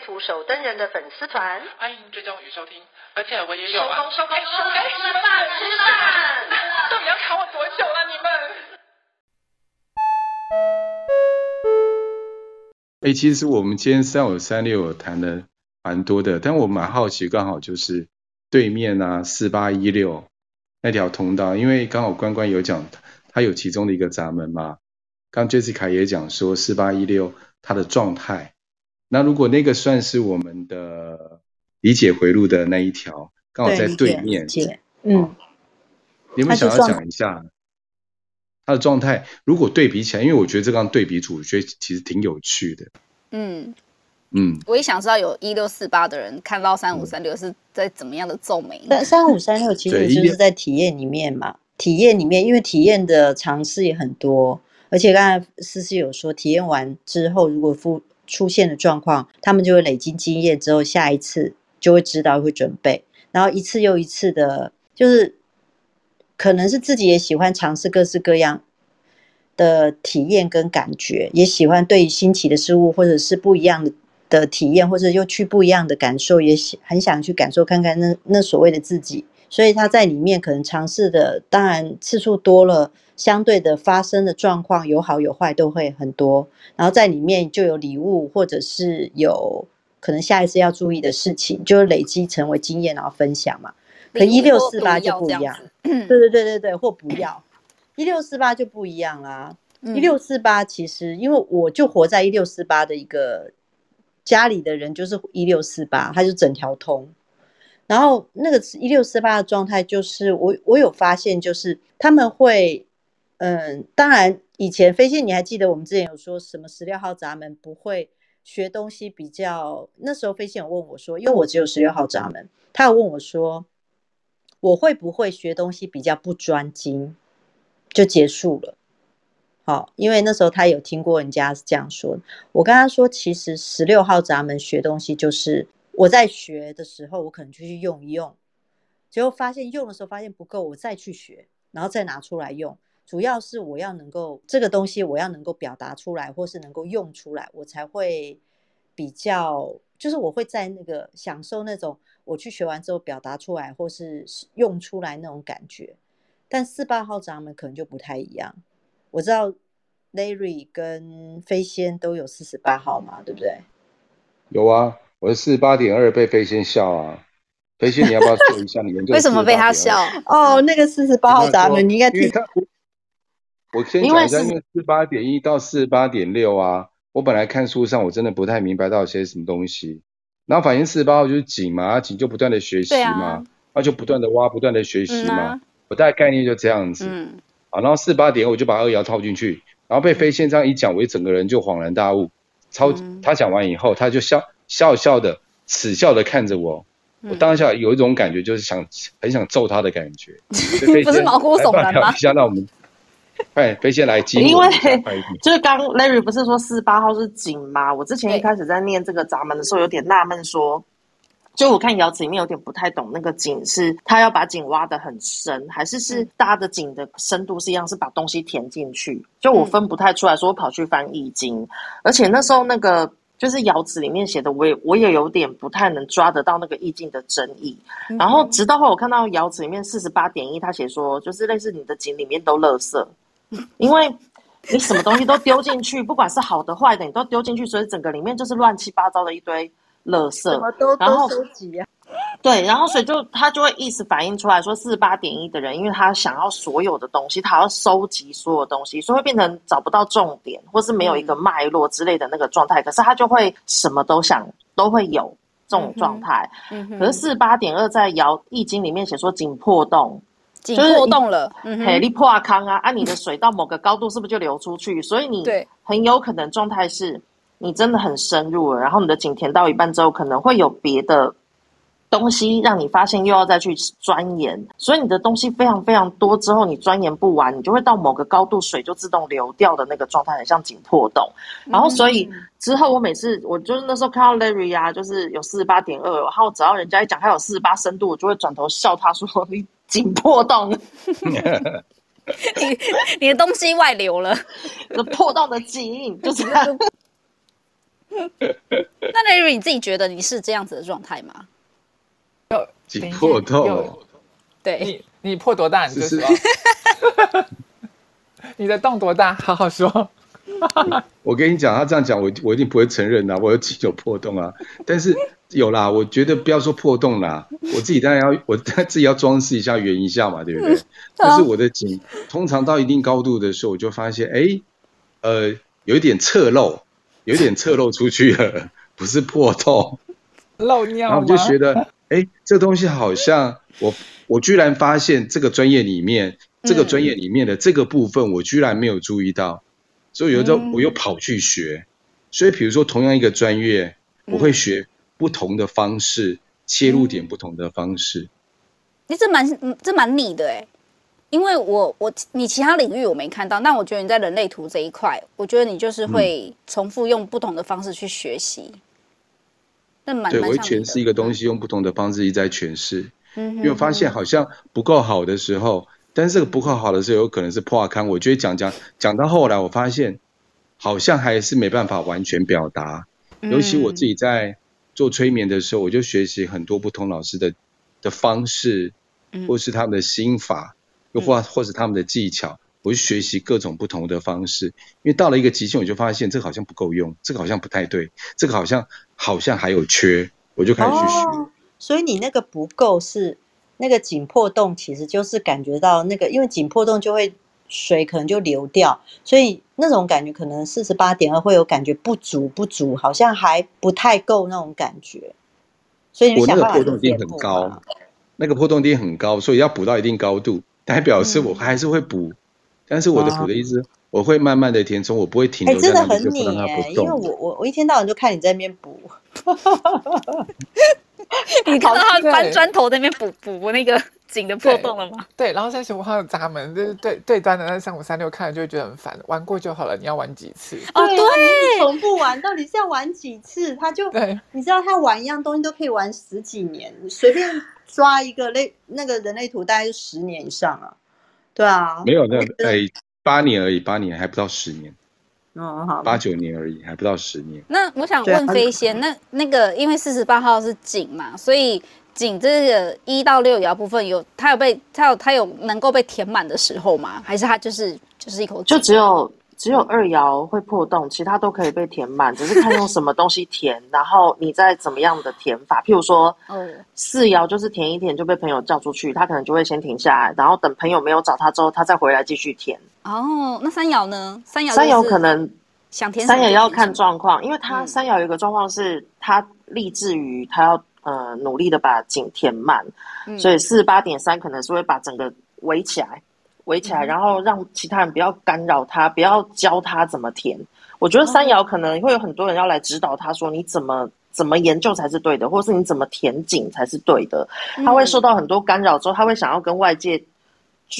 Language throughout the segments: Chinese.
图手登人的粉丝团，欢迎追踪与收听，而且我也有啊。收工收工收工，吃饭吃饭，到底要卡我多久了？你们？哎，其实我们今天三五三六谈的蛮多的，但我蛮好奇，刚好就是对面啊四八一六那条通道，因为刚好关关有讲，他有其中的一个闸门嘛。刚 Jessica 也讲说四八一六它的状态。那如果那个算是我们的理解回路的那一条，刚好在对面，嗯，你们想要讲一下他的状态？如果对比起来，因为我觉得这个对比组，我觉得其实挺有趣的。嗯嗯，我也想知道有一六四八的人看到三五三六是在怎么样的皱眉。但三五三六其实就是在体验里面嘛，体验里面，因为体验的尝试也很多，而且刚才思思有说，体验完之后如果复。出现的状况，他们就会累积经验之后，下一次就会知道会准备，然后一次又一次的，就是可能是自己也喜欢尝试各式各样的体验跟感觉，也喜欢对新奇的事物或者是不一样的的体验，或者又去不一样的感受，也很想去感受看看那那所谓的自己，所以他在里面可能尝试的，当然次数多了。相对的发生的状况有好有坏都会很多，然后在里面就有礼物，或者是有可能下一次要注意的事情，就累积成为经验，然后分享嘛。可一六四八就不一样，对对对对对，或不要一六四八就不一样啦。一六四八其实因为我就活在一六四八的一个家里的人就是一六四八，他就整条通。然后那个一六四八的状态就是我我有发现就是他们会。嗯，当然，以前飞信，你还记得我们之前有说什么十六号闸门不会学东西比较？那时候飞信有问我说，因为我只有十六号闸门，他有问我说，我会不会学东西比较不专精，就结束了。好，因为那时候他有听过人家是这样说，我跟他说，其实十六号闸门学东西就是我在学的时候，我可能就去用一用，结果发现用的时候发现不够，我再去学，然后再拿出来用。主要是我要能够这个东西，我要能够表达出来，或是能够用出来，我才会比较，就是我会在那个享受那种我去学完之后表达出来，或是用出来那种感觉。但四八号闸门可能就不太一样。我知道 Larry 跟飞仙都有四十八号嘛，对不对？有啊，我是四十八点二被飞仙笑啊。飞仙，你要不要做一下你们为什么被他笑？哦，那个四十八号闸门，你应该听。我先讲一下，因为四八点一到四八点六啊，我本来看书上我真的不太明白到些什么东西，然后反映四八号就是井嘛，井就不断的学习嘛，那、啊、就不断的挖，不断的学习嘛，嗯啊、我大概概念就这样子，嗯，啊，然后四八点我就把二爻套进去，然后被飞仙这样一讲，我一整个人就恍然大悟，超、嗯、他讲完以后，他就笑笑笑的耻笑的看着我，我当下有一种感觉，就是想很想揍他的感觉，不是毛骨悚然吗？那我们。哎，飞仙来接。因为就是刚 Larry 不是说四十八号是井吗？我之前一开始在念这个闸门的时候，有点纳闷，说，就我看窑子里面有点不太懂，那个井是他要把井挖得很深，还是是搭的井的深度是一样，是把东西填进去？就我分不太出来，说我跑去翻易经，而且那时候那个就是窑子里面写的，我也我也有点不太能抓得到那个意境的真意。然后直到后我看到窑子里面四十八点一，他写说，就是类似你的井里面都垃圾。因为你什么东西都丢进去，不管是好的坏的，你都丢进去，所以整个里面就是乱七八糟的一堆垃圾。什么都然后都收集啊。对，然后所以就他就会意识反映出来说，四十八点一的人，因为他想要所有的东西，他要收集所有东西，所以会变成找不到重点，或是没有一个脉络之类的那个状态。可是他就会什么都想，都会有这种状态。嗯哼。可是四十八点二在爻易经里面写说井破洞。井破洞了，嘿，你破康啊，按、啊、你的水到某个高度，是不是就流出去？所以你很有可能状态是，你真的很深入了，然后你的井填到一半之后，可能会有别的。东西让你发现，又要再去钻研，所以你的东西非常非常多。之后你钻研不完，你就会到某个高度，水就自动流掉的那个状态，很像井破洞。然后，所以之后我每次，我就是那时候看到 Larry 啊，就是有四十八点二，然后只要人家一讲他有四十八深度，我就会转头笑他说：“ 你井破洞，你你的东西外流了，破洞的紧就是这样。”那 Larry 你自己觉得你是这样子的状态吗？紧破洞，对，你你破多大？你就说，你的洞多大？好好说。我跟你讲，他这样讲，我我一定不会承认呐，我有井有破洞啊。但是有啦，我觉得不要说破洞啦，我自己当然要，我自己要装饰一下，圆一下嘛，对不对？但是我的井通常到一定高度的时候，我就发现，哎，呃，有一点侧漏，有一点侧漏出去了，不是破洞，漏尿，然后我就觉得。哎，这东西好像我我居然发现这个专业里面，这个专业里面的这个部分，我居然没有注意到，所以有时候我又跑去学。所以比如说同样一个专业，我会学不同的方式，切入点不同的方式。你这蛮这蛮你的哎，因为我我你其他领域我没看到，但我觉得你在人类图这一块，我觉得你就是会重复用不同的方式去学习。那蛮对，我会诠释一个东西，用不同的方式一直在诠释。嗯，因为我发现好像不够好的时候，但是这个不够好的时候，有可能是破康。我觉得讲讲讲到后来，我发现好像还是没办法完全表达。尤其我自己在做催眠的时候，我就学习很多不同老师的的方式，或是他们的心法，又或或是他们的技巧。我去学习各种不同的方式，因为到了一个极限，我就发现这个好像不够用，这个好像不太对，这个好像好像还有缺，我就开始去学。哦，所以你那个不够是那个井破洞，其实就是感觉到那个，因为井破洞就会水可能就流掉，所以那种感觉可能四十八点二会有感觉不足不足，好像还不太够那种感觉。所以你想那个破洞点很高，那个破洞点很高，所以要补到一定高度，代表是我还是会补。嗯但是我的补的意思，我会慢慢的填充，我不会停留在那边就不让它不动。因为我我我一天到晚就看你在那边补，你看到他搬砖头在那边补补那个井的破洞了吗？对，然后三十五号的闸门就是对对端的那三五三六，看了就会觉得很烦，玩过就好了，你要玩几次？哦，对，重复玩到底是要玩几次？他就对，你知道他玩一样东西都可以玩十几年，你随便抓一个类那个人类图，大概就十年以上啊。对啊，没有那哎，八年而已，八年还不到十年，哦好，八九年而已，还不到十年。那我想问飞仙，那那个因为四十八号是井嘛，所以井这个一到六爻部分有它有被它有它有能够被填满的时候吗？还是它就是就是一口就只有。只有二爻会破洞，其他都可以被填满，只是看用什么东西填，然后你再怎么样的填法。譬如说，四爻就是填一填就被朋友叫出去，他可能就会先停下来，然后等朋友没有找他之后，他再回来继续填。哦，那三爻呢？三爻三爻可能想填三爻要看状况，因为他三爻有一个状况是，他立志于他要呃努力的把井填满，嗯、所以四十八点三可能是会把整个围起来。围起来，然后让其他人不要干扰他，不要教他怎么填。我觉得三爻可能会有很多人要来指导他，说你怎么怎么研究才是对的，或是你怎么填井才是对的。他会受到很多干扰之后，他会想要跟外界，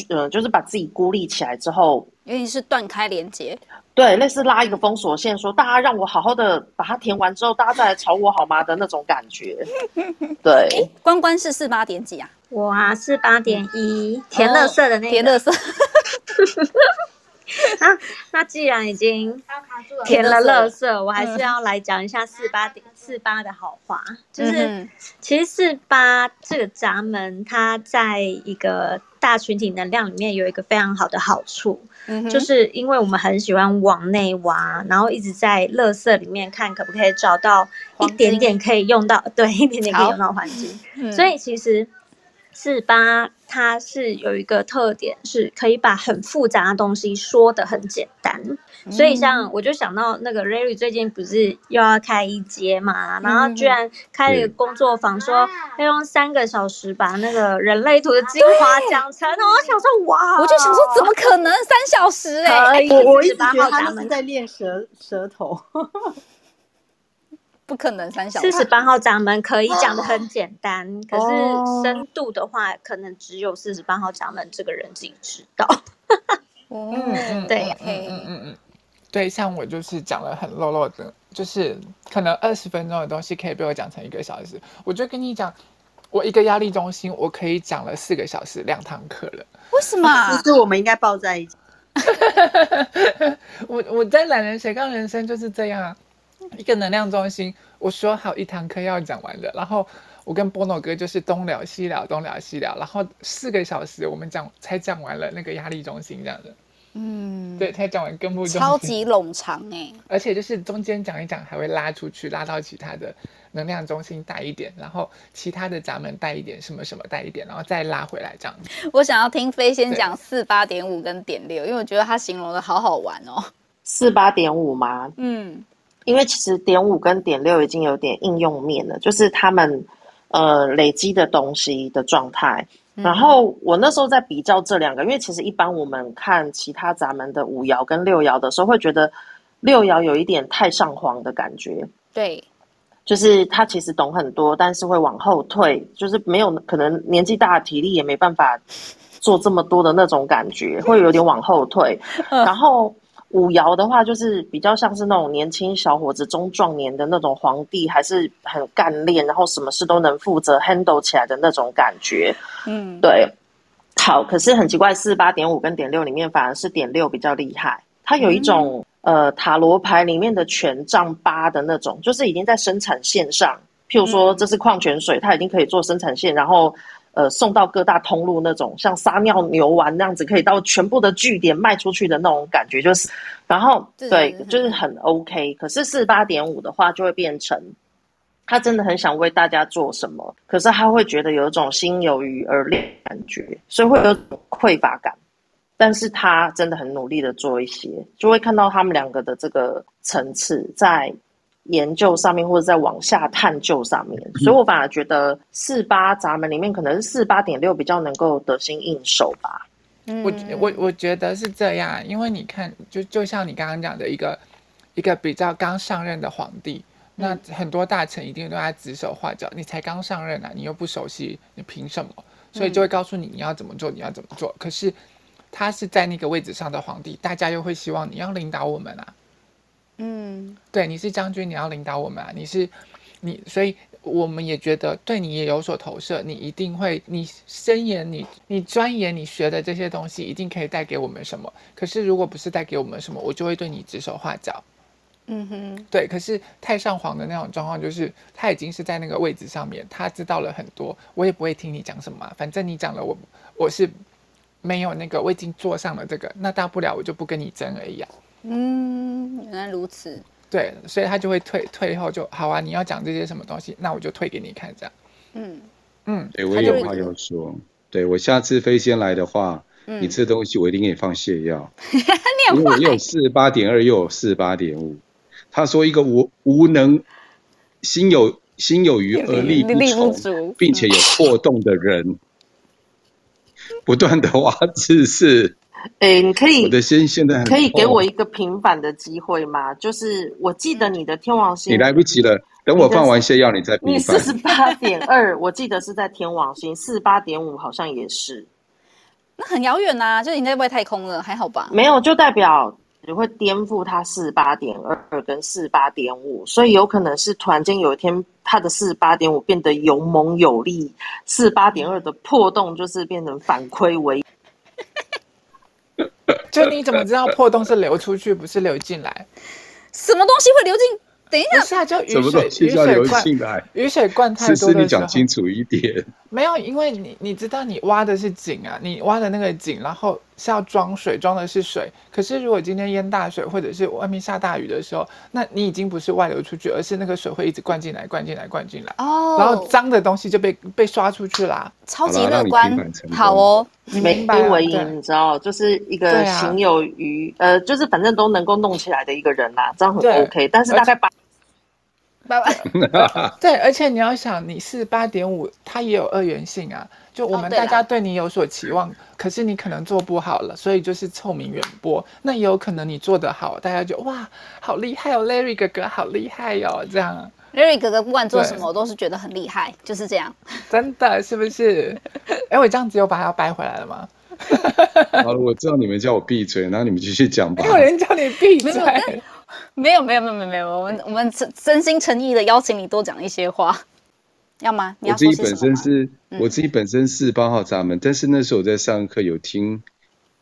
呃，就是把自己孤立起来之后，因为是断开连接，对，类似拉一个封锁线，说大家让我好好的把它填完之后，大家再来吵我好吗的那种感觉。对，关关是四八点几啊？我啊四八点一，填乐色的那个。填乐色。啊，那既然已经填了乐色，我还是要来讲一下四八点四八的好话。就是其实四八这个闸门，它在一个大群体能量里面有一个非常好的好处，就是因为我们很喜欢往内挖，然后一直在垃圾里面看可不可以找到一点点可以用到，对，一点点可以用到环境。所以其实。四八它是有一个特点，是可以把很复杂的东西说的很简单。嗯、所以像我就想到那个 Larry 最近不是又要开一阶嘛，嗯、然后居然开了一个工作坊，说要用三个小时把那个人类图的精华讲成。然后我想说哇，我就想说怎么可能三小时哎、欸？我我一直觉得他们在练舌舌头。不可能三小时。四十八号闸门可以讲的很简单，哦、可是深度的话，可能只有四十八号闸门这个人自己知道。嗯，对，嗯嗯嗯嗯，对，像我就是讲了很落落的，就是可能二十分钟的东西可以被我讲成一个小时。我就跟你讲，我一个压力中心，我可以讲了四个小时，两堂课了。为什么？其实我们应该抱在一起。我我在懒人斜杠人生就是这样啊，一个能量中心，我说好一堂课要讲完的，然后我跟波诺哥就是东聊西聊，东聊西聊，然后四个小时我们讲才讲完了那个压力中心这样的。嗯，对，他讲完根部超级冗长哎、欸，而且就是中间讲一讲，还会拉出去，拉到其他的能量中心带一点，然后其他的闸门带一点，什么什么带一点，然后再拉回来这样子。我想要听飞先讲四八点五跟点六，因为我觉得他形容的好好玩哦。四八点五吗？嗯，因为其实点五跟点六已经有点应用面了，就是他们呃累积的东西的状态。然后我那时候在比较这两个，因为其实一般我们看其他闸门的五爻跟六爻的时候，会觉得六爻有一点太上皇的感觉。对，就是他其实懂很多，但是会往后退，就是没有可能年纪大，体力也没办法做这么多的那种感觉，会有点往后退。然后。五爻的话，就是比较像是那种年轻小伙子、中壮年的那种皇帝，还是很干练，然后什么事都能负责 handle 起来的那种感觉。嗯，对。好，可是很奇怪，四八点五跟点六里面，反而是点六比较厉害。它有一种、嗯、呃塔罗牌里面的权杖八的那种，就是已经在生产线上。譬如说，这是矿泉水，它已经可以做生产线，然后。呃，送到各大通路那种像撒尿牛丸那样子，可以到全部的据点卖出去的那种感觉，就是，然后对，就是很 OK。可是四八点五的话，就会变成他真的很想为大家做什么，可是他会觉得有一种心有余而力感觉，所以会有匮乏感。但是他真的很努力的做一些，就会看到他们两个的这个层次在。研究上面，或者在往下探究上面，所以我反而觉得四八闸门里面可能是四八点六比较能够得心应手吧。嗯，我我我觉得是这样，因为你看，就就像你刚刚讲的一个一个比较刚上任的皇帝，那很多大臣一定对他指手画脚。你才刚上任啊，你又不熟悉，你凭什么？所以就会告诉你你要怎么做，你要怎么做。可是他是在那个位置上的皇帝，大家又会希望你要领导我们啊。嗯，对，你是将军，你要领导我们啊！你是你，所以我们也觉得对你也有所投射。你一定会，你深研，你你钻研，你学的这些东西，一定可以带给我们什么。可是如果不是带给我们什么，我就会对你指手画脚。嗯哼，对。可是太上皇的那种状况，就是他已经是在那个位置上面，他知道了很多，我也不会听你讲什么。反正你讲了我，我我是没有那个，我已经坐上了这个，那大不了我就不跟你争而已啊。嗯，原来如此。对，所以他就会退退后就好啊。你要讲这些什么东西，那我就退给你看，这样。嗯嗯，对，我有话要说。对，我下次飞仙来的话，嗯、你吃东西我一定给你放泻药。你有因为我又有四八点二，又有四八点五。他说一个无无能、心有心有余而力不足，并且有破洞的人，不断的挖知识。哎、欸，你可以，我的心现在可以给我一个平反的机会吗？就是我记得你的天王星，你来不及了，等我放完泻药，你再平反。你四十八点二，我记得是在天王星，四十八点五好像也是。那很遥远呐，就是你在外太空了，还好吧？没有，就代表你会颠覆他四十八点二跟四十八点五，所以有可能是突然间有一天，他的四十八点五变得勇猛有力，四十八点二的破洞就是变成反亏为。就你怎么知道破洞是流出去，不是流进来？什么东西会流进？等一下，下就雨水，雨水灌雨水灌太多的时候。是是，你讲清楚一点。没有，因为你你知道，你挖的是井啊，你挖的那个井，然后是要装水，装的是水。可是如果今天淹大水，或者是外面下大雨的时候，那你已经不是外流出去，而是那个水会一直灌进来，灌进来，灌进来。哦。然后脏的东西就被被刷出去啦。超级乐观。好哦，你明白为赢，你知道，就是一个行有余，啊、呃，就是反正都能够弄起来的一个人啦，这样很 OK。但是大概把。对，而且你要想，你是八点五，它也有二元性啊。就我们大家对你有所期望，哦、可是你可能做不好了，所以就是臭名远播。那也有可能你做得好，大家就哇，好厉害哦，Larry 哥哥好厉害哦，这样。Larry 哥哥不管做什么，我都是觉得很厉害，就是这样。真的是不是？哎，我这样子又把它掰回来了吗？好了，我知道你们叫我闭嘴，然后你们继续讲吧。没有人叫你闭嘴。没有没有没有没有没有，我们我们真真心诚意的邀请你多讲一些话，要吗？你要说我自己本身是，嗯、我自己本身是八号闸门，但是那时候我在上课有听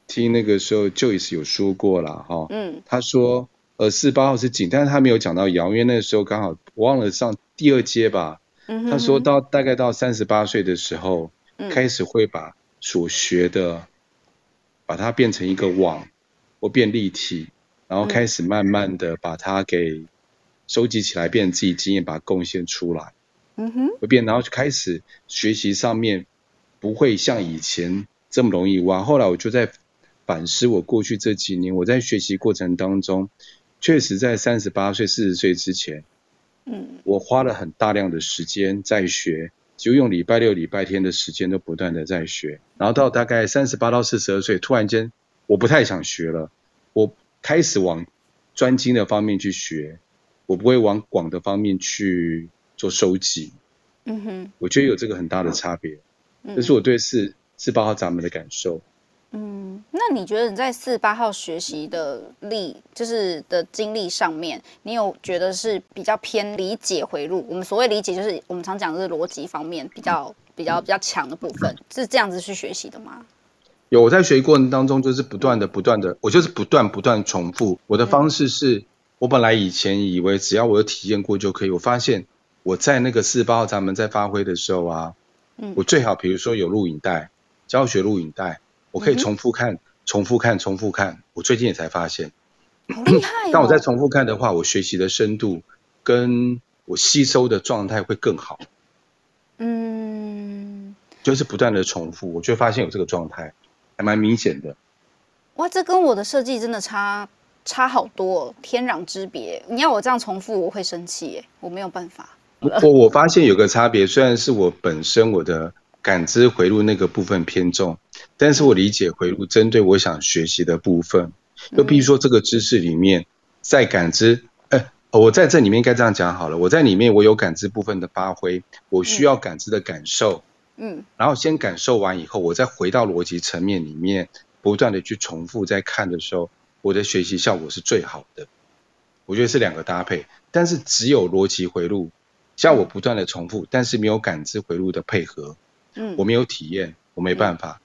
听那个时候 Joyce 有说过了哈，嗯，他说呃四八号是井，但是他没有讲到爻，因为那个时候刚好我忘了上第二阶吧，嗯哼哼，他说到大概到三十八岁的时候，嗯、开始会把所学的把它变成一个网或变立体。然后开始慢慢的把它给收集起来，变成自己经验，把它贡献出来。嗯哼，会变，然后就开始学习上面不会像以前这么容易哇。后来我就在反思我过去这几年，我在学习过程当中，确实在三十八岁、四十岁之前，嗯，我花了很大量的时间在学，就用礼拜六、礼拜天的时间都不断的在学。然后到大概三十八到四十二岁，突然间我不太想学了，我。开始往专精的方面去学，我不会往广的方面去做收集。嗯哼，我觉得有这个很大的差别，嗯、这是我对四四八号闸门的感受。嗯，那你觉得你在四八号学习的力，就是的经历上面，你有觉得是比较偏理解回路？我们所谓理解，就是我们常讲的是逻辑方面比较比较比较强的部分，是这样子去学习的吗？有我在学习过程当中，就是不断的、不断的，我就是不断、不断重复。我的方式是，我本来以前以为只要我有体验过就可以。我发现我在那个四八号闸门在发挥的时候啊，嗯，我最好比如说有录影带，教学录影带，我可以重复看、重复看、重复看。我最近也才发现，好厉害哦！当我在重复看的话，我学习的深度跟我吸收的状态会更好。嗯，就是不断的重复，我就发现有这个状态。还蛮明显的，哇，这跟我的设计真的差差好多，天壤之别。你要我这样重复，我会生气耶，我没有办法。我我发现有个差别，虽然是我本身我的感知回路那个部分偏重，但是我理解回路针对我想学习的部分。就比如说这个知识里面，在感知，哎，我在这里面应该这样讲好了，我在里面我有感知部分的发挥，我需要感知的感受。嗯，然后先感受完以后，我再回到逻辑层面里面，不断的去重复再看的时候，我的学习效果是最好的。我觉得是两个搭配，但是只有逻辑回路，像我不断的重复，但是没有感知回路的配合，嗯，我没有体验，我没办法。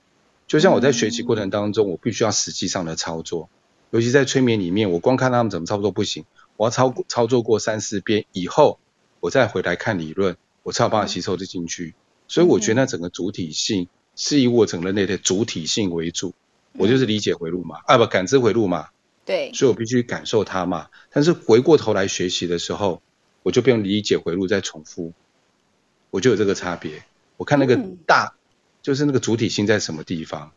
就像我在学习过程当中，我必须要实际上的操作，尤其在催眠里面，我光看他们怎么操作不行，我要操操作过三四遍以后，我再回来看理论，我才有办法吸收的进去。所以我觉得那整个主体性是以我整个人类的主体性为主，我就是理解回路嘛，啊不感知回路嘛，对，所以我必须感受它嘛。但是回过头来学习的时候，我就不用理解回路再重复，我就有这个差别。我看那个大，就是那个主体性在什么地方。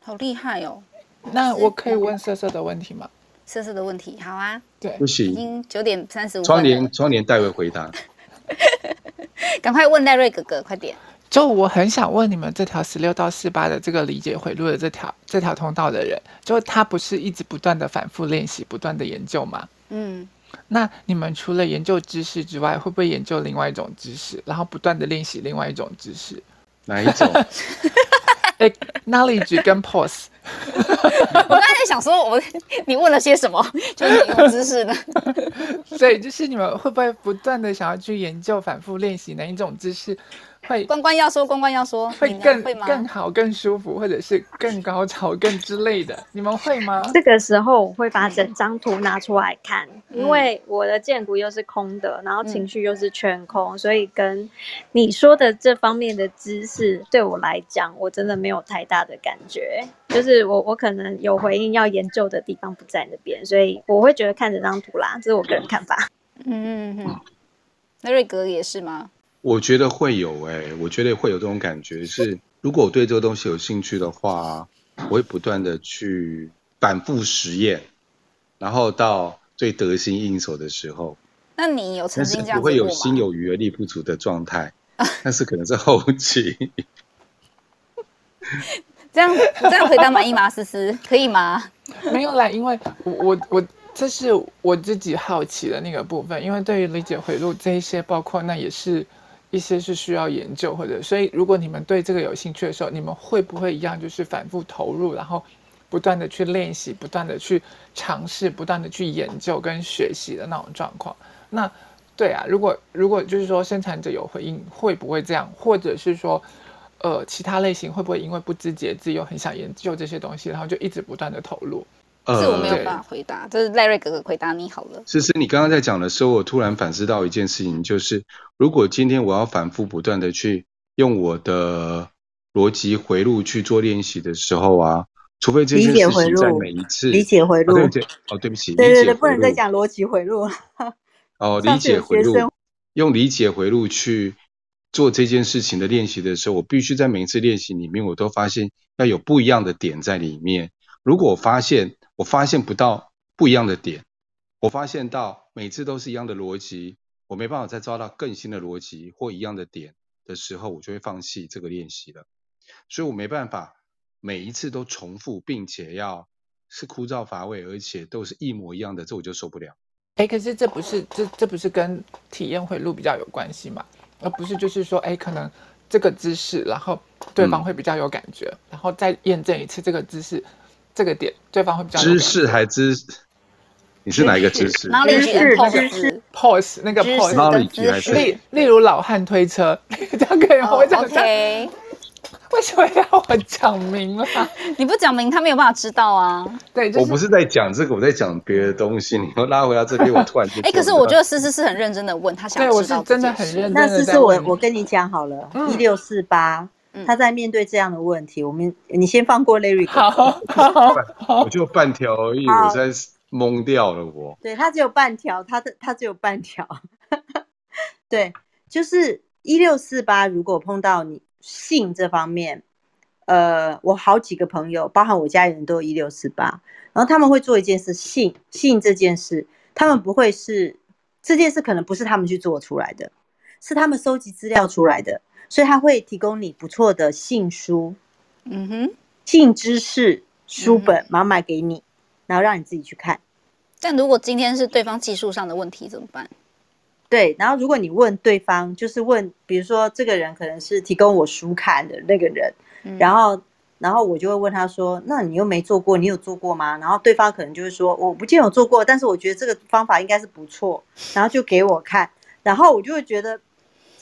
好厉害哦！那我可以问瑟瑟的问题吗？瑟瑟的问题，好啊。对，不行，已经九点三十五分。窗帘，窗帘代为回答。赶快问赖瑞哥哥，快点！就我很想问你们，这条十六到四八的这个理解回路的这条这条通道的人，就他不是一直不断的反复练习，不断的研究吗？嗯，那你们除了研究知识之外，会不会研究另外一种知识，然后不断的练习另外一种知识？哪一种？哎，knowledge 跟 pose。我刚才想说我，我 你问了些什么？就是哪种知识呢？所以就是你们会不会不断的想要去研究、反复练习哪一种知识？会关关要说，关关要说，会更会吗？更好、更舒服，或者是更高潮、更之类的，你们会吗？这个时候我会把整张图拿出来看，嗯、因为我的荐骨又是空的，然后情绪又是全空，嗯、所以跟你说的这方面的知识对我来讲，我真的没有太大的感觉。就是我我可能有回应要研究的地方不在那边，所以我会觉得看这张图啦，这是我个人看法。嗯嗯嗯，那瑞格也是吗？我觉得会有哎、欸，我觉得会有这种感觉是，如果我对这个东西有兴趣的话，我会不断的去反复实验，然后到最得心应手的时候。那你有曾经这样不会有心有余而力不足的状态，但是可能是后期。这样这样回答满意吗？思思可以吗？没有啦，因为我我我。这是我自己好奇的那个部分，因为对于理解回路这一些，包括那也是一些是需要研究，或者所以如果你们对这个有兴趣的时候，你们会不会一样就是反复投入，然后不断的去练习，不断的去尝试，不断的去研究跟学习的那种状况？那对啊，如果如果就是说生产者有回应，会不会这样？或者是说，呃，其他类型会不会因为不知节制又很想研究这些东西，然后就一直不断的投入？这是我没有办法回答，这是赖瑞哥哥回答你好了。思思，你刚刚在讲的时候，我突然反思到一件事情，就是如果今天我要反复不断的去用我的逻辑回路去做练习的时候啊，除非这件事情在每一次理解回路，对不对？哦，对不起，对对对，不能再讲逻辑回路了。哦，理解回路，用理解回路去做这件事情的练习的时候，我必须在每一次练习里面，我都发现要有不一样的点在里面。如果我发现我发现不到不一样的点，我发现到每次都是一样的逻辑，我没办法再抓到更新的逻辑或一样的点的时候，我就会放弃这个练习了。所以我没办法每一次都重复，并且要是枯燥乏味，而且都是一模一样的，这我就受不了。哎，可是这不是这这不是跟体验回路比较有关系吗？而不是就是说，哎，可能这个姿势，然后对方会比较有感觉，嗯、然后再验证一次这个姿势。这个点，对方会比较知识还姿势？你是哪一个知识？哪里举 pose pose 那个 pose 哪里举还是？例例如老汉推车，这样可以吗？我讲一下。为什么要我讲明了？你不讲明，他没有办法知道啊。对，我不是在讲这个，我在讲别的东西。你又拉回到这边，我突然哎，可是我觉得思思是很认真的问他，想知道。对，我是真的很认真。那思思，我我跟你讲好了，一六四八。他在面对这样的问题，我们你先放过 Larry。好，好，我就半条而已，我在懵掉了我。对，他只有半条，他的他只有半条。对，就是一六四八，如果碰到你性这方面，呃，我好几个朋友，包含我家人都有一六四八，然后他们会做一件事，性性这件事，他们不会是这件事，可能不是他们去做出来的，是他们收集资料出来的。所以他会提供你不错的性书，嗯哼，性知识书本，然后买给你，然后让你自己去看。但如果今天是对方技术上的问题怎么办？对，然后如果你问对方，就是问，比如说这个人可能是提供我书看的那个人，嗯、然后，然后我就会问他说：“那你又没做过，你有做过吗？”然后对方可能就会说：“我不见有做过，但是我觉得这个方法应该是不错。”然后就给我看，然后我就会觉得。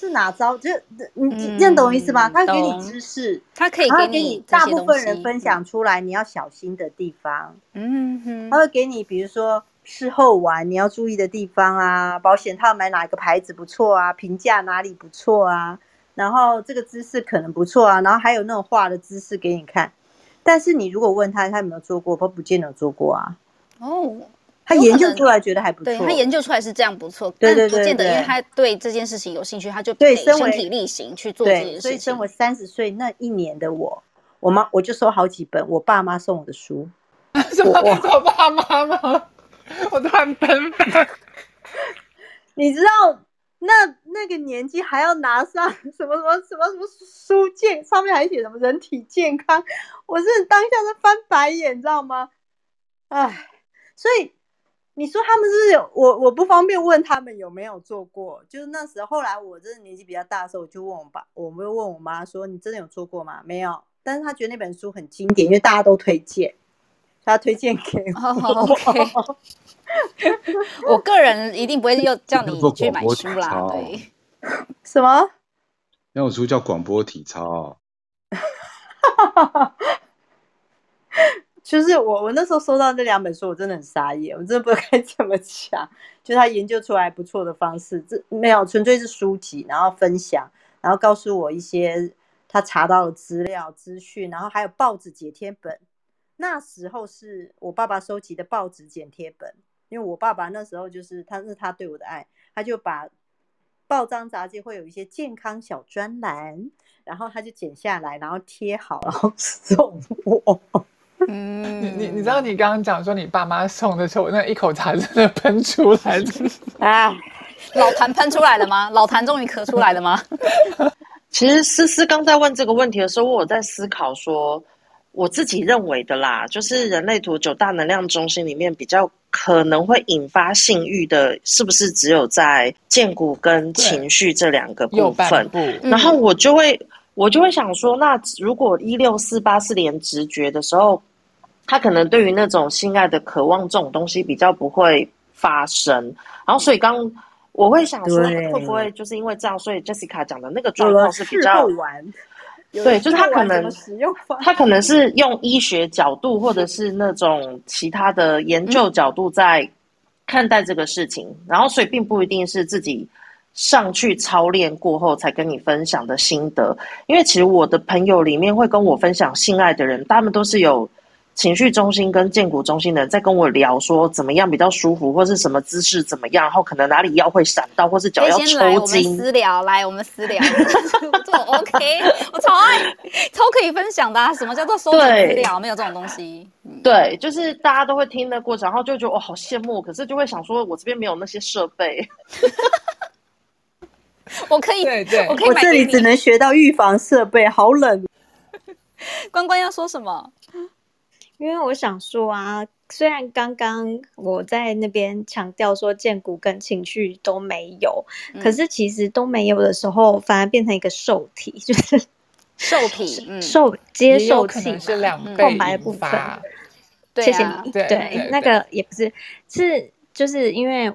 是哪招？就你你这样懂我意思吗？他给你知识，他可以给你大部分人分享出来你要小心的地方。嗯哼，他会给你，比如说事后玩你要注意的地方啊，保险套买哪一个牌子不错啊，评价哪里不错啊，然后这个姿势可能不错啊，然后还有那种画的姿势给你看。但是你如果问他他有没有做过，他不见得有做过啊。哦。他研究出来觉得还不错，对，他研究出来是这样不错，但不见得，因为他对这件事情有兴趣，他就得身体力行去做这件事情。所以，身为三十岁那一年的我，我妈我就收好几本我爸妈送我的书。什么？我爸妈吗？我突然崩溃。你知道那那个年纪还要拿上什么什么什么什么书健，上面还写什么人体健康？我是当下在翻白眼，你知道吗？哎，所以。你说他们是不是有我？我不方便问他们有没有做过。就是那时候，后来我真的年纪比较大的时候，我就问我爸，我没有问我妈说：“你真的有做过吗？”没有。但是他觉得那本书很经典，因为大家都推荐，他推荐给我。Oh, okay. 我个人一定不会又叫你去买书啦。对。什么？那本书叫广播体操。就是我，我那时候收到那两本书，我真的很傻眼，我真的不知道 该怎么讲。就他研究出来不错的方式，这没有纯粹是书籍，然后分享，然后告诉我一些他查到的资料资讯，然后还有报纸剪贴本。那时候是我爸爸收集的报纸剪贴本，因为我爸爸那时候就是他是他对我的爱，他就把报章杂志会有一些健康小专栏，然后他就剪下来，然后贴好，然后送我。嗯，你你你知道你刚刚讲说你爸妈送的时候，我那一口痰真的喷出来了。啊，老痰喷出来了吗？老痰终于咳出来了吗？其实思思刚在问这个问题的时候，我有在思考说，我自己认为的啦，就是人类图九大能量中心里面比较可能会引发性欲的，是不是只有在荐骨跟情绪这两个部分？然后我就会我就会想说，那如果一六四八是连直觉的时候，他可能对于那种性爱的渴望这种东西比较不会发生。然后所以刚。我会想说，会不会就是因为这样，所以 Jessica 讲的那个状况是比较，对，就是他可能他可能是用医学角度或者是那种其他的研究角度在看待这个事情，嗯、然后所以并不一定是自己上去操练过后才跟你分享的心得，因为其实我的朋友里面会跟我分享性爱的人，他们都是有。情绪中心跟建骨中心的人在跟我聊说怎么样比较舒服，或是什么姿势怎么样，然后可能哪里腰会闪到，或是脚要抽筋。我们私聊，来我们私聊，做 OK，我超爱，超可以分享的、啊。什么叫做收集资料？没有这种东西。对，就是大家都会听的过程，然后就觉得我好羡慕，可是就会想说，我这边没有那些设备。我可以，对对，我可以。我这里只能学到预防设备，好冷。关关要说什么？因为我想说啊，虽然刚刚我在那边强调说荐骨跟情绪都没有，嗯，可是其实都没有的时候，反而变成一个受体，就是受体，嗯，受接受器是两空白的部分。谢谢你。对，对，对，对，那个也不是，是就是因为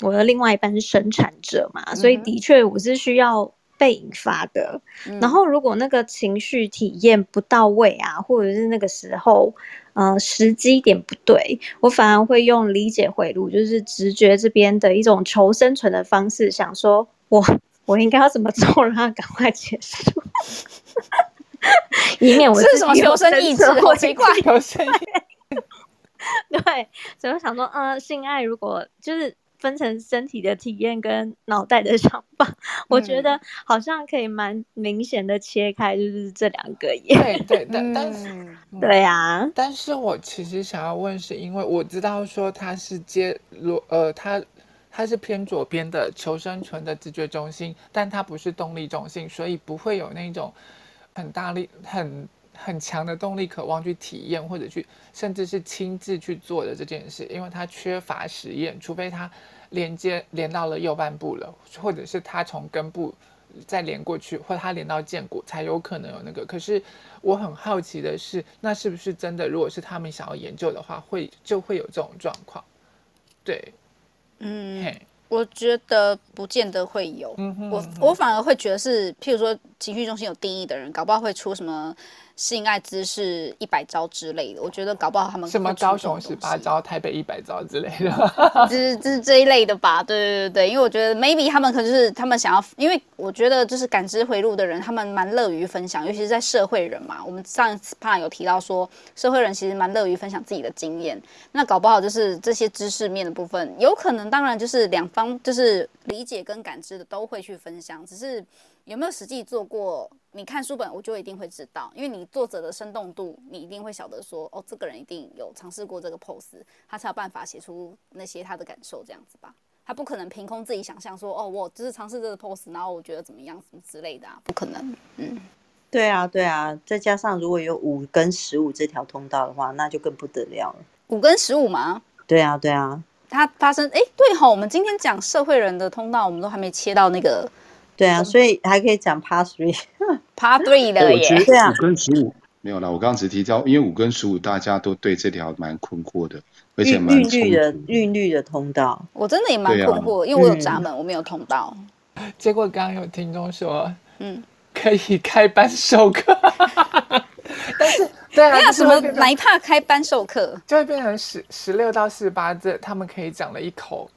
我的另外一半是生产者嘛，嗯，所以的确我是需要。被引发的，然后如果那个情绪体验不到位啊，或者是那个时候，呃，时机点不对，我反而会用理解回路，就是直觉这边的一种求生存的方式，想说我我应该要怎么做，让他赶快结束，以免我是什么求生意志，好奇怪，求生意。志，对，所以我想说，呃，性爱如果就是。分成身体的体验跟脑袋的 想法，嗯，我觉得好像可以蛮明显的切开，就是这两个耶。对对对，但是，嗯，对啊，但是我其实想要问，是因为我知道说他是接罗呃，他他是偏左边的求生存的直觉中心，但他不是动力中心，所以不会有那种很大力很。很强的动力，渴望去体验或者去，甚至是亲自去做的这件事，因为他缺乏实验，除非他连接连到了右半部了，或者是他从根部再连过去，或者他连到剑骨，才有可能有那个。可是我很好奇的是，那是不是真的？如果是他们想要研究的话，会就会有这种状况？对，嗯。嘿我觉得不见得会有，我我反而会觉得是，譬如说情绪中心有定义的人，搞不好会出什么性爱姿势一百招之类的。我觉得搞不好他们什么高雄十八招、台北一百招之类的，就是就是这一类的吧。对对对对，因为我觉得 maybe 他们可能就是他们想要，因为我觉得就是感知回路的人，他们蛮乐于分享，尤其是在社会人嘛。我们上一次怕有提到说，社会人其实蛮乐于分享自己的经验。那搞不好就是这些知识面的部分，有可能当然就是两。方就是理解跟感知的都会去分享，只是有没有实际做过？你看书本，我就一定会知道，因为你作者的生动度，你一定会晓得说，哦，这个人一定有尝试过这个 pose，他才有办法写出那些他的感受这样子吧？他不可能凭空自己想象说，哦，我只是尝试这个 pose，然后我觉得怎么样什么之类的啊，不可能。嗯，对啊，对啊，再加上如果有五跟十五这条通道的话，那就更不得了了。五跟十五吗？对啊，对啊。它发生哎，对哈，我们今天讲社会人的通道，我们都还没切到那个，对啊，所以还可以讲 Part Three，Part Three 的耶。对啊，五跟十五没有啦，我刚刚只提到，因为五跟十五大家都对这条蛮困惑的，而且蛮韵律的韵律的。通道，我真的也蛮困惑，因为我有闸门，我没有通道。结果刚刚有听众说，嗯，可以开班授课，但是。对啊，有什么哪一怕开班授课，就会变成十十六到四十八这，他们可以讲了一口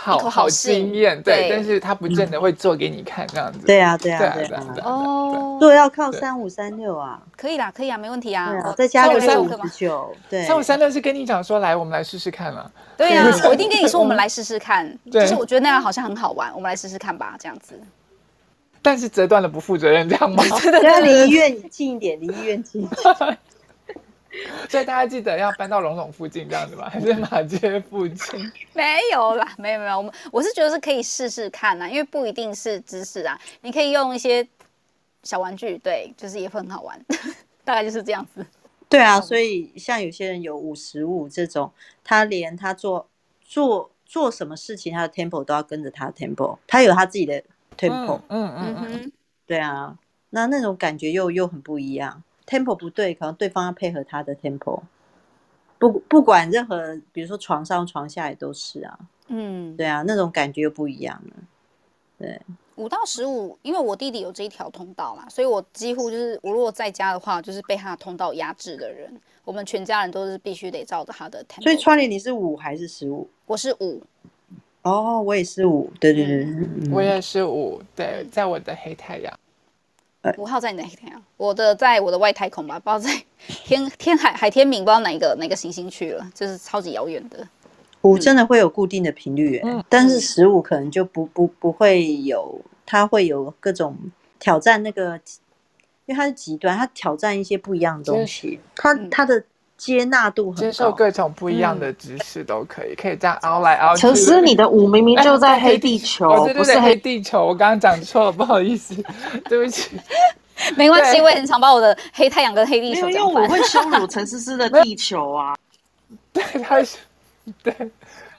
好好，好经验，对，但是他不见得会做给你看这样子。对啊，对啊，对啊，哦，对，要靠三五三六啊，可以啦，可以啊，没问题啊，啊再加个三五十九，对，三五三六是跟你讲说，来，我们来试试看嘛。对啊，我一定跟你说，我们来试试看，就是我觉得那样好像很好玩，我们来试试看吧，这样子。但是折断了不负责任，这样吗？要离医院近一点，离医院近一点。所以大家记得要搬到龙总附近，这样子吗？还是马街附近？没有啦，没有没有。我们我是觉得是可以试试看啊，因为不一定是知识啊，你可以用一些小玩具，对，就是也会很好玩。大概就是这样子。对啊，所以像有些人有五十五这种，他连他做做做什么事情，他的 tempo 都要跟着他的 tempo，他有他自己的 tempo。嗯嗯嗯嗯，对啊，那那种感觉又又很不一样，tempo 不对，可能对方要配合他的 tempo。不不管任何，比如说床上床下也都是啊。嗯，对啊，那种感觉又不一样了。对。五到十五，因为我弟弟有这一条通道嘛，所以我几乎就是我如果在家的话，就是被他的通道压制的人。我们全家人都是必须得照着他的 tempo。所以窗帘你是五还是十五？我是五。哦，我也是五。对对对，嗯、我也是五。对，在我的黑太阳。五号在哪一天啊，我的在我的外太空吧，不知道在天 天海海天明，不知道哪一个哪个行星去了，就是超级遥远的。五真的会有固定的频率，嗯，但是十五可能就不不不会有，它会有各种挑战那个，因为它是极端，它挑战一些不一样的东西，它它的接纳度很高，接受各种不一样的知识都可以，可以这样凹来凹去。陈思，你的五明明就在黑地球，不是黑地球，我刚刚讲错了，不好意思，对不起，没关系，我也很常把我的黑太阳跟黑地球讲反，因为我会羞辱陈思思的地球啊，对，他是。对，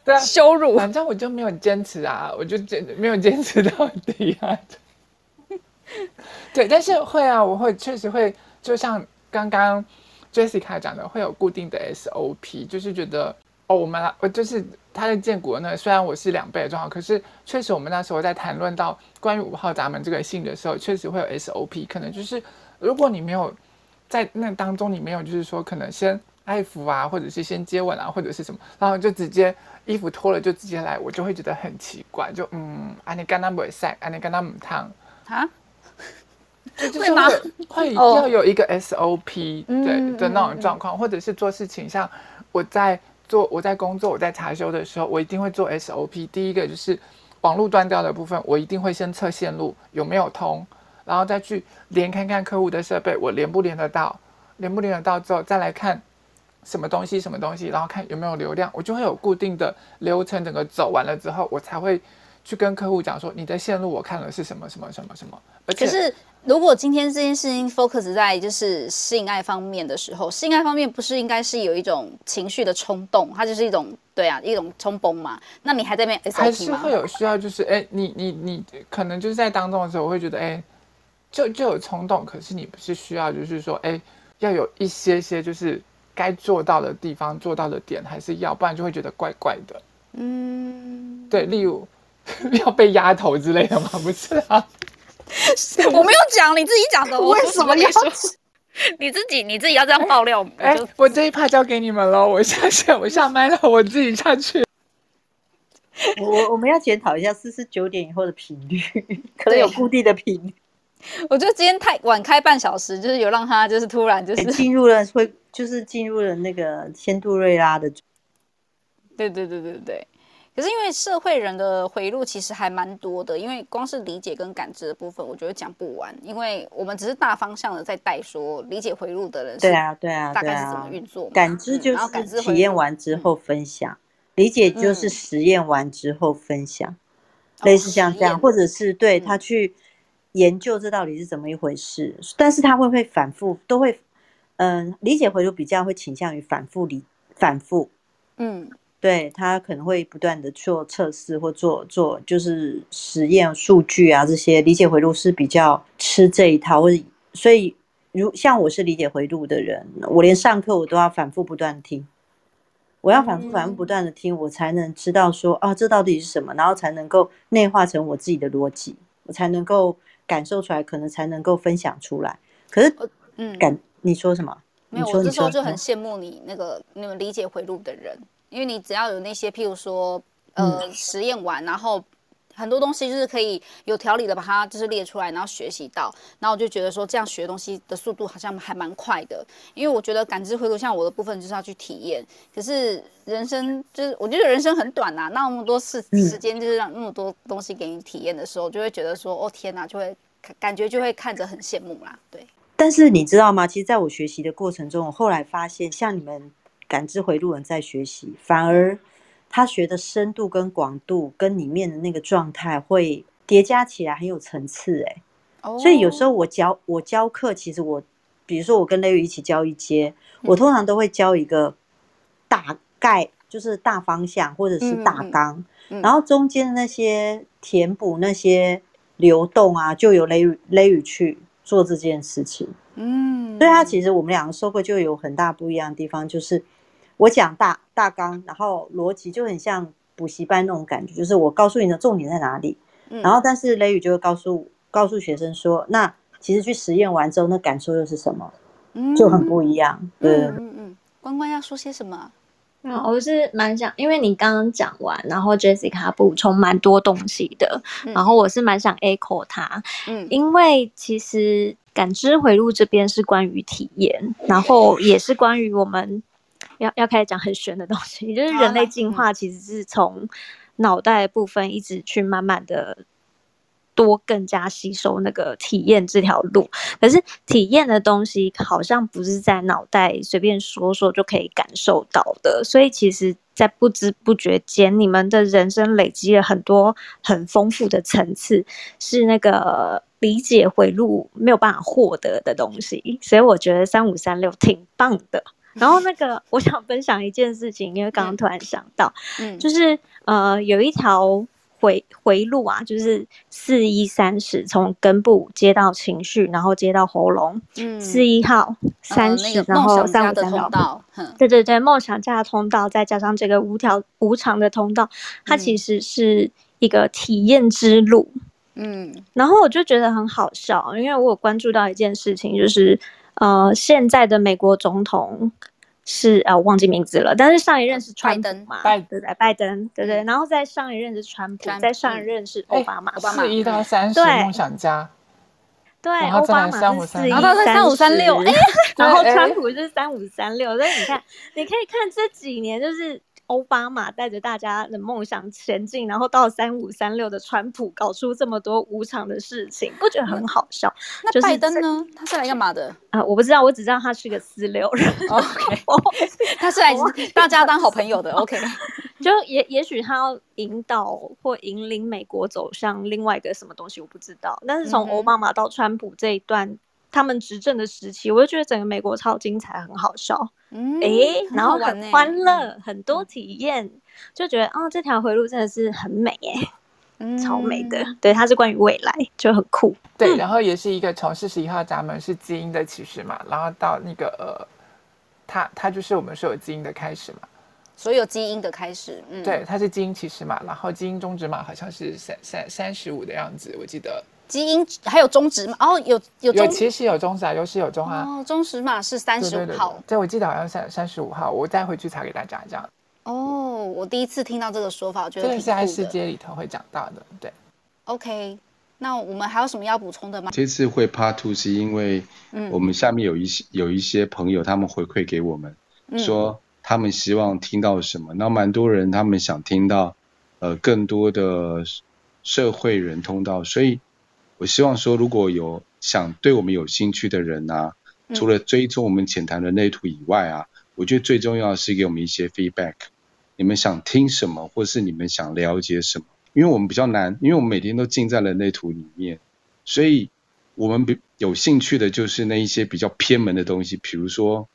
对啊，羞辱。反正我就没有坚持啊，我就坚没有坚持到底啊。对，但是会啊，我会确实会，就像刚刚 Jessica 讲的，会有固定的 SOP，就是觉得哦，我们我就是他在建国呢，虽然我是两倍的状况，可是确实我们那时候在谈论到关于五号闸门这个信的时候，确实会有 SOP，可能就是如果你没有在那当中，你没有就是说可能先。爱抚啊，或者是先接吻啊，或者是什么，然后就直接衣服脱了就直接来，我就会觉得很奇怪，就嗯，啊你刚刚不会晒，啊你刚刚不烫啊，会吗？会 要有一个 SOP、哦、对的那种状况，或者是做事情，像我在做我在工作我在查修的时候，我一定会做 SOP。第一个就是网络断掉的部分，我一定会先测线路有没有通，然后再去连看看客户的设备，我连不连得到，连不连得到之后再来看。什么东西，什么东西，然后看有没有流量，我就会有固定的流程，整个走完了之后，我才会去跟客户讲说，你的线路我看了是什么什么什么什么。而且，可是如果今天这件事情 focus 在就是性爱方面的时候，性爱方面不是应该是有一种情绪的冲动，它就是一种对啊，一种冲崩嘛。那你还在那边？还是会有需要，就是哎，你你你可能就是在当中的时候，我会觉得哎，就就有冲动，可是你不是需要，就是说哎，要有一些些就是。该做到的地方做到的点还是要，不然就会觉得怪怪的。嗯，对，例如 要被压头之类的吗？不是啊，我没有讲，你自己讲的。为什么要说？你自己你自己要这样爆料？哎，我这一趴交给你们了。我下线，我下麦了，我自己下去。我我们要检讨一下四十九点以后的频率，可能有固定的频率。我觉得今天太晚开半小时，就是有让他就是突然就是进入了会就是进入了那个仙杜瑞拉的。对对对对对。可是因为社会人的回路其实还蛮多的，因为光是理解跟感知的部分，我觉得讲不完。因为我们只是大方向的在带说理解回路的人，对啊对啊，大概是怎么运作。感知就是体验完之后分享，理解就是实验完之后分享，类似像这样，或者是对他去。研究这到底是怎么一回事，但是他会不会反复都会，嗯，理解回路比较会倾向于反复理反复，嗯，对他可能会不断的做测试或做做就是实验数据啊这些，理解回路是比较吃这一套，或者所以如像我是理解回路的人，我连上课我都要反复不断听，我要反复反复不断的听，我才能知道说啊这到底是什么，然后才能够内化成我自己的逻辑，我才能够。感受出来，可能才能够分享出来。可是，嗯，感你说什么？没有，我这时候就很羡慕你那个你们理解回路的人，因为你只要有那些，譬如说，呃，嗯、实验完，然后。很多东西就是可以有条理的把它就是列出来，然后学习到，然后我就觉得说这样学东西的速度好像还蛮快的，因为我觉得感知回路像我的部分就是要去体验，可是人生就是我觉得人生很短呐、啊，那么多时时间就是让那么多东西给你体验的时候，就会觉得说哦天呐，就会感觉就会看着很羡慕啦，对。但是你知道吗？其实在我学习的过程中，我后来发现，像你们感知回路人在学习，反而。他学的深度跟广度跟里面的那个状态会叠加起来很有层次哎，所以有时候我教我教课，其实我比如说我跟 Larry 一起教一阶，我通常都会教一个大概，就是大方向或者是大纲，嗯嗯嗯、然后中间那些填补那些流动啊，就由 Larry Larry 去做这件事情。嗯，所以他其实我们两个收获就有很大不一样的地方，就是我讲大大纲，然后逻辑就很像补习班那种感觉，就是我告诉你的重点在哪里，嗯、然后但是雷雨就会告诉告诉学生说，那其实去实验完之后，那感受又是什么，嗯、就很不一样。对，嗯嗯嗯，关关要说些什么？嗯，我是蛮想，因为你刚刚讲完，然后 Jessica 补充蛮多东西的，嗯、然后我是蛮想 echo 他，嗯，因为其实感知回路这边是关于体验，然后也是关于我们要要开始讲很玄的东西，就是人类进化其实是从脑袋部分一直去慢慢的。多更加吸收那个体验这条路，可是体验的东西好像不是在脑袋随便说说就可以感受到的，所以其实，在不知不觉间，你们的人生累积了很多很丰富的层次，是那个理解回路没有办法获得的东西，所以我觉得三五三六挺棒的。然后那个，我想分享一件事情，因为刚刚突然想到，嗯，就是呃，有一条。回回路啊，就是四一三十，从根部接到情绪，然后接到喉咙。嗯，四一号三十，然后三五三六。对对对，梦想家的通道，再加上这个无条无常的通道，它其实是一个体验之路。嗯，然后我就觉得很好笑，因为我有关注到一件事情，就是呃，现在的美国总统。是啊，我忘记名字了。但是上一任是川普嘛？拜登，对对，拜登，对对。然后在上一任是川普，在上一任是奥巴马。四一到三十，梦想家。对，奥巴马是四一，然后三五三六，哎，然后川普是三五三六。所以你看，你可以看这几年就是。奥巴马带着大家的梦想前进，然后到三五三六的川普搞出这么多无常的事情，不觉得很好笑？那拜登呢？他是来干嘛的？啊，我不知道，我只知道他是个四六人。OK，他是来大家当好朋友的。OK，就也也许他要引导或引领美国走向另外一个什么东西，我不知道。但是从奥巴马到川普这一段。他们执政的时期，我就觉得整个美国超精彩，很好笑，嗯，诶，然后很欢乐，嗯、很多体验，嗯、就觉得哦，这条回路真的是很美耶，嗯，超美的，对，它是关于未来，就很酷，对，然后也是一个从四十一号闸门是基因的起始嘛，然后到那个呃，它它就是我们所有基因的开始嘛，所有基因的开始，嗯，对，它是基因起始嘛，然后基因终止嘛，好像是三三三十五的样子，我记得。基因还有终止码哦，有有有其实有中指啊，有始有中啊。哦，终始码是三十五号，对，我记得好像三三十五号，我再回去查给大家这样。哦，我第一次听到这个说法，我觉得这个是在世界里头会讲到的，对。OK，那我们还有什么要补充的吗？这次会 Part Two 是因为，我们下面有一些有一些朋友他们回馈给我们，嗯、说他们希望听到什么，那蛮多人他们想听到呃更多的社会人通道，所以。我希望说，如果有想对我们有兴趣的人啊，除了追踪我们浅谈人类图以外啊，我觉得最重要的是给我们一些 feedback。你们想听什么，或是你们想了解什么？因为我们比较难，因为我们每天都浸在人类图里面，所以我们比有兴趣的就是那一些比较偏门的东西，比如说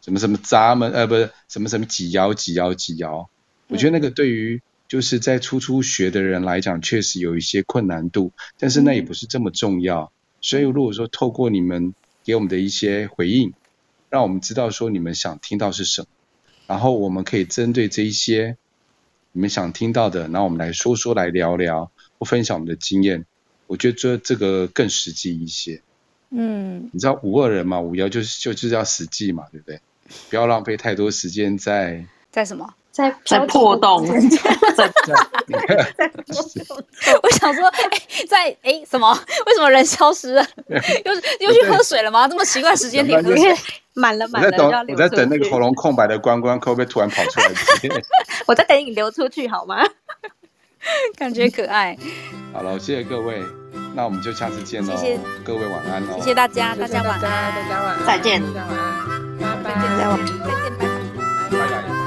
什么什么闸门，呃，不是什么什么几爻几爻几爻。我觉得那个对于。就是在初初学的人来讲，确实有一些困难度，但是那也不是这么重要。嗯、所以如果说透过你们给我们的一些回应，让我们知道说你们想听到是什么，然后我们可以针对这一些你们想听到的，然后我们来说说来聊聊，或分享我们的经验。我觉得这这个更实际一些。嗯，你知道五二人嘛？五幺就是就就是要实际嘛，对不对？不要浪费太多时间在在什么？在在破洞，在 在 破洞。我想说，哎，在哎什么？为什么人消失了？又又去喝水了吗？这么奇怪时间点，满了满了。我在等，我在等那个喉咙空白的关关，可不可以突然跑出来？我在等你流出去好吗？感觉可爱。好了，谢谢各位，那我们就下次见喽。谢谢各位，晚安喽。谢谢大家，大家晚安，大家晚安，再见，大家晚安，拜拜，再见，再见。